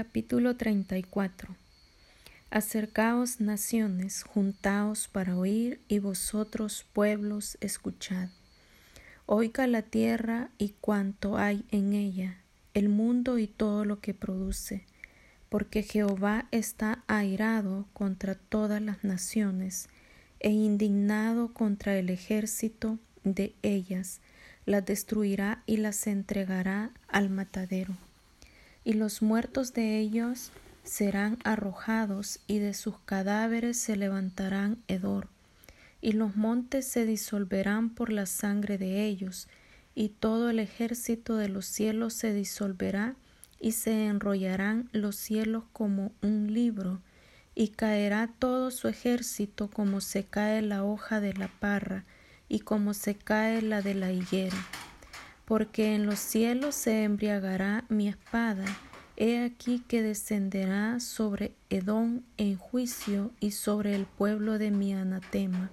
Capítulo 34 Acercaos naciones, juntaos para oír, y vosotros pueblos, escuchad. Oiga la tierra y cuanto hay en ella, el mundo y todo lo que produce, porque Jehová está airado contra todas las naciones, e indignado contra el ejército de ellas, las destruirá y las entregará al matadero. Y los muertos de ellos serán arrojados, y de sus cadáveres se levantarán hedor, y los montes se disolverán por la sangre de ellos, y todo el ejército de los cielos se disolverá, y se enrollarán los cielos como un libro, y caerá todo su ejército como se cae la hoja de la parra, y como se cae la de la higuera. Porque en los cielos se embriagará mi espada, he aquí que descenderá sobre Edom en juicio y sobre el pueblo de mi anatema.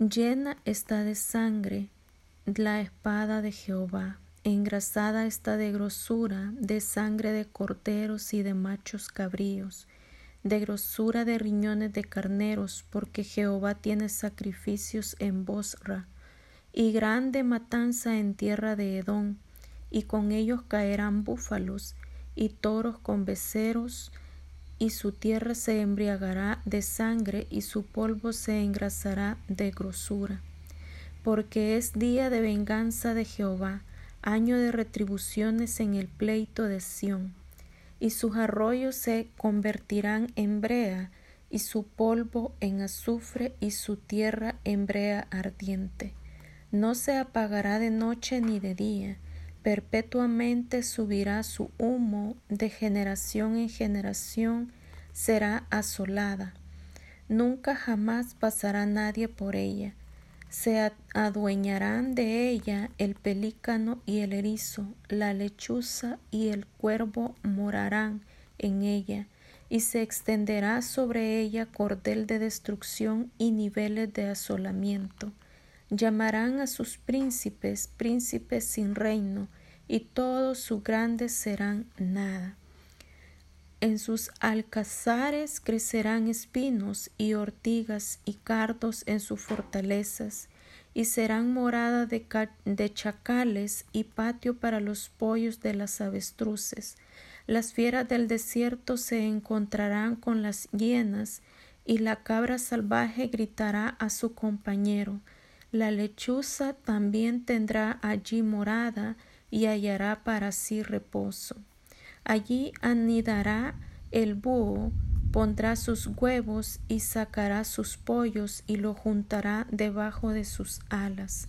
Llena está de sangre la espada de Jehová, engrasada está de grosura, de sangre de corderos y de machos cabríos, de grosura de riñones de carneros, porque Jehová tiene sacrificios en Bosra, y grande matanza en tierra de Edom, y con ellos caerán búfalos y toros con beceros, y su tierra se embriagará de sangre, y su polvo se engrasará de grosura. Porque es día de venganza de Jehová, año de retribuciones en el pleito de Sión y sus arroyos se convertirán en brea, y su polvo en azufre, y su tierra en brea ardiente. No se apagará de noche ni de día, perpetuamente subirá su humo, de generación en generación será asolada. Nunca jamás pasará nadie por ella, se adueñarán de ella el pelícano y el erizo, la lechuza y el cuervo morarán en ella, y se extenderá sobre ella cordel de destrucción y niveles de asolamiento. Llamarán a sus príncipes príncipes sin reino, y todos sus grandes serán nada. En sus alcazares crecerán espinos y ortigas y cardos en sus fortalezas, y serán morada de, de, chacales y patio para los pollos de las avestruces. Las fieras del desierto se encontrarán con las hienas, y la cabra salvaje gritará a su compañero. La lechuza también tendrá allí morada y hallará para sí reposo. Allí anidará el búho, pondrá sus huevos y sacará sus pollos y lo juntará debajo de sus alas.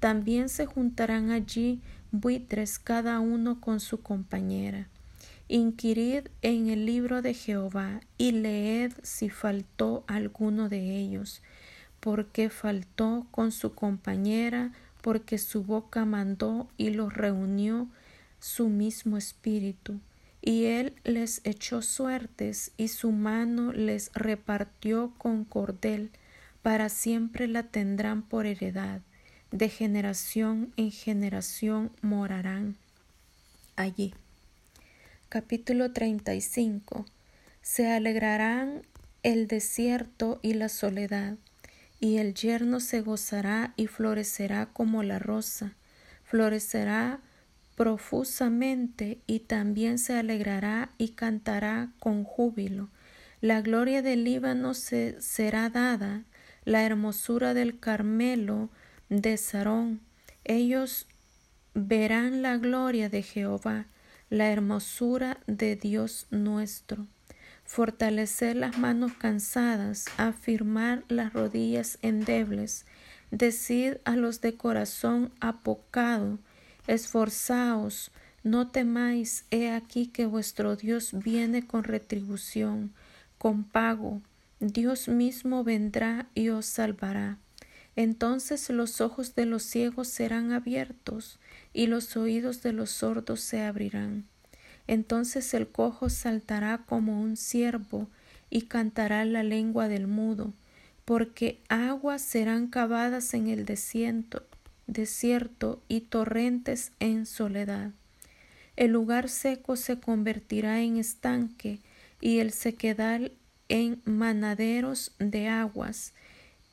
También se juntarán allí buitres cada uno con su compañera. Inquirid en el libro de Jehová y leed si faltó alguno de ellos, porque faltó con su compañera, porque su boca mandó y los reunió su mismo espíritu. Y él les echó suertes y su mano les repartió con cordel, para siempre la tendrán por heredad, de generación en generación morarán allí. Capítulo 35 Se alegrarán el desierto y la soledad, y el yerno se gozará y florecerá como la rosa, florecerá profusamente y también se alegrará y cantará con júbilo. La gloria del Líbano se será dada, la hermosura del Carmelo de Sarón. Ellos verán la gloria de Jehová, la hermosura de Dios nuestro. Fortalecer las manos cansadas, afirmar las rodillas endebles, decir a los de corazón apocado, Esforzaos, no temáis, he aquí que vuestro Dios viene con retribución, con pago. Dios mismo vendrá y os salvará. Entonces los ojos de los ciegos serán abiertos y los oídos de los sordos se abrirán. Entonces el cojo saltará como un ciervo y cantará la lengua del mudo, porque aguas serán cavadas en el desierto desierto y torrentes en soledad. El lugar seco se convertirá en estanque y el sequedal en manaderos de aguas.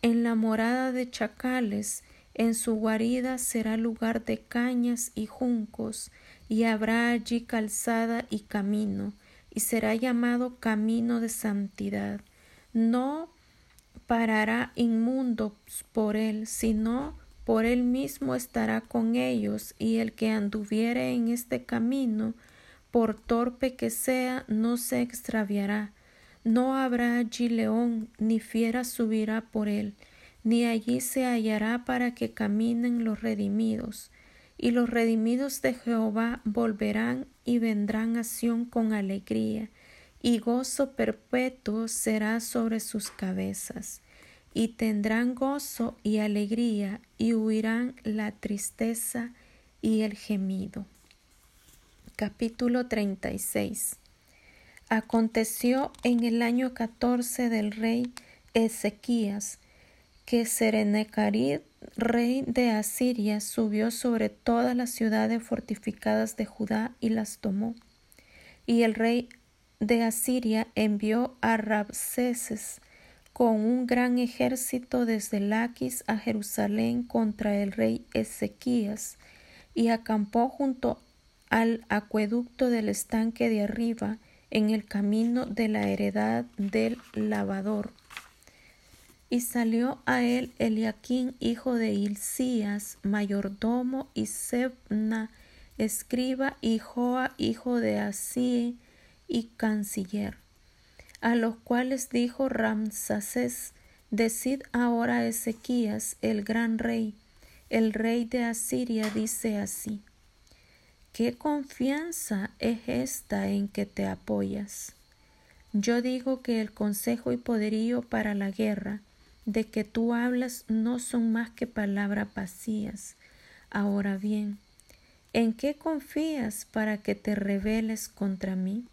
En la morada de chacales, en su guarida será lugar de cañas y juncos, y habrá allí calzada y camino, y será llamado camino de santidad. No parará inmundo por él, sino por él mismo estará con ellos, y el que anduviere en este camino, por torpe que sea, no se extraviará. No habrá allí león, ni fiera subirá por él, ni allí se hallará para que caminen los redimidos. Y los redimidos de Jehová volverán y vendrán a Sión con alegría, y gozo perpetuo será sobre sus cabezas y tendrán gozo y alegría y huirán la tristeza y el gemido. Capítulo 36 Aconteció en el año catorce del rey Ezequías que Serenecarid, rey de Asiria, subió sobre todas las ciudades fortificadas de Judá y las tomó. Y el rey de Asiria envió a Rabseses, con un gran ejército desde Laquis a Jerusalén contra el rey Ezequías y acampó junto al acueducto del estanque de arriba en el camino de la heredad del lavador. Y salió a él Eliaquín, hijo de Hilcías, mayordomo, y Sebna, escriba, y Joa, hijo de Así, y canciller a los cuales dijo Ramsaces, Decid ahora a Ezequías, el gran rey, el rey de Asiria, dice así, ¿qué confianza es esta en que te apoyas? Yo digo que el consejo y poderío para la guerra, de que tú hablas, no son más que palabras vacías. Ahora bien, ¿en qué confías para que te rebeles contra mí?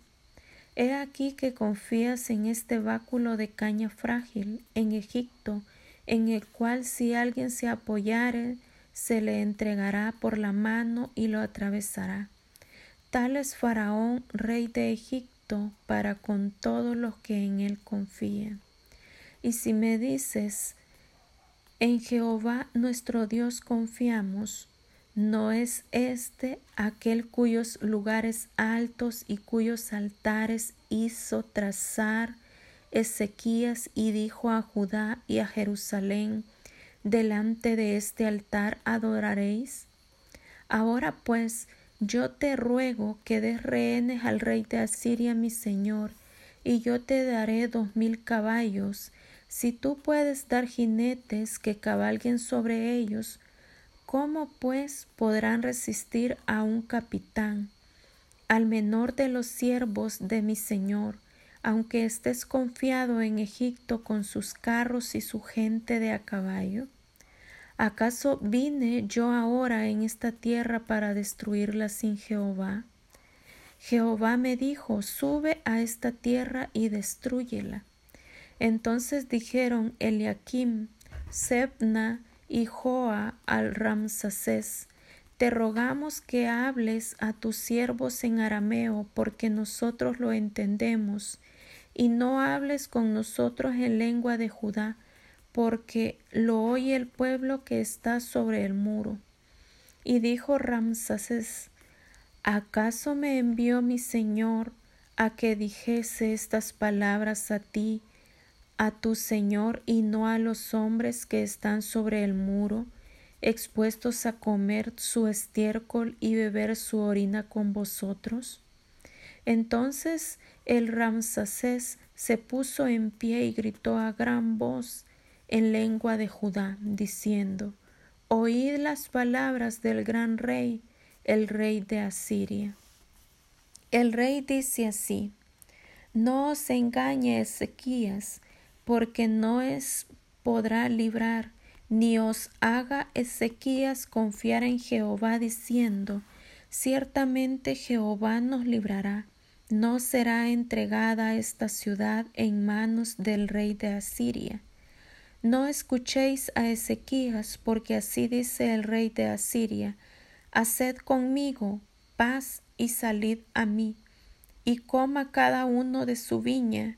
He aquí que confías en este báculo de caña frágil en Egipto, en el cual si alguien se apoyare, se le entregará por la mano y lo atravesará. Tal es Faraón, rey de Egipto, para con todos los que en él confían. Y si me dices, en Jehová nuestro Dios confiamos, ¿No es este aquel cuyos lugares altos y cuyos altares hizo trazar Ezequías y dijo a Judá y a Jerusalén, delante de este altar adoraréis? Ahora pues yo te ruego que des rehenes al rey de Asiria mi señor, y yo te daré dos mil caballos, si tú puedes dar jinetes que cabalguen sobre ellos, ¿Cómo pues podrán resistir a un capitán, al menor de los siervos de mi Señor, aunque estés confiado en Egipto con sus carros y su gente de a caballo? ¿Acaso vine yo ahora en esta tierra para destruirla sin Jehová? Jehová me dijo, sube a esta tierra y destruyela. Entonces dijeron Eliakim, Sebna, y Joa al Ramsacés, te rogamos que hables a tus siervos en arameo, porque nosotros lo entendemos, y no hables con nosotros en lengua de Judá, porque lo oye el pueblo que está sobre el muro. Y dijo Ramsacés, ¿acaso me envió mi señor a que dijese estas palabras a ti, a tu Señor y no a los hombres que están sobre el muro, expuestos a comer su estiércol y beber su orina con vosotros? Entonces el Ramsacés se puso en pie y gritó a gran voz en lengua de Judá, diciendo, Oíd las palabras del gran rey, el rey de Asiria. El rey dice así, No os engañe Ezequías, porque no es podrá librar, ni os haga Ezequías confiar en Jehová diciendo, ciertamente Jehová nos librará, no será entregada esta ciudad en manos del rey de Asiria. No escuchéis a Ezequías, porque así dice el rey de Asiria, haced conmigo paz y salid a mí, y coma cada uno de su viña,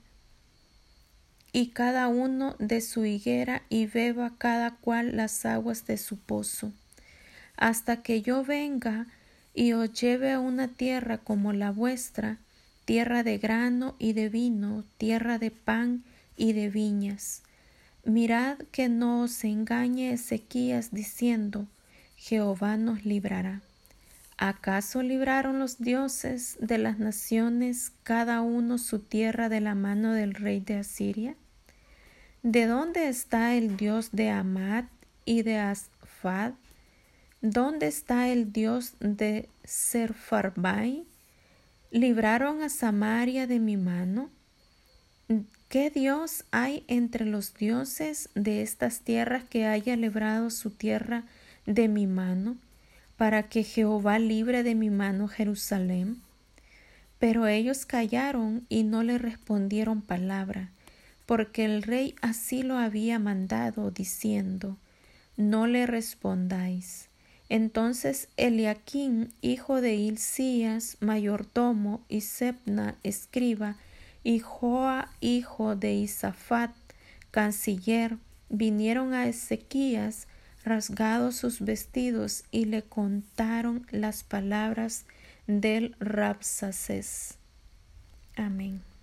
y cada uno de su higuera, y beba cada cual las aguas de su pozo, hasta que yo venga y os lleve a una tierra como la vuestra, tierra de grano y de vino, tierra de pan y de viñas. Mirad que no os engañe Ezequías diciendo, Jehová nos librará. ¿Acaso libraron los dioses de las naciones cada uno su tierra de la mano del rey de Asiria? ¿De dónde está el dios de Amad y de Asfad? ¿Dónde está el dios de Serfarbai? ¿Libraron a Samaria de mi mano? ¿Qué Dios hay entre los dioses de estas tierras que haya librado su tierra de mi mano, para que Jehová libre de mi mano Jerusalén? Pero ellos callaron y no le respondieron palabra, porque el rey así lo había mandado, diciendo, No le respondáis. Entonces Eliaquín, hijo de Hilcías, mayordomo, y Sepna, escriba, y Joa, hijo de Isafat, canciller, vinieron a Ezequías, rasgados sus vestidos, y le contaron las palabras del Rapsaces. Amén.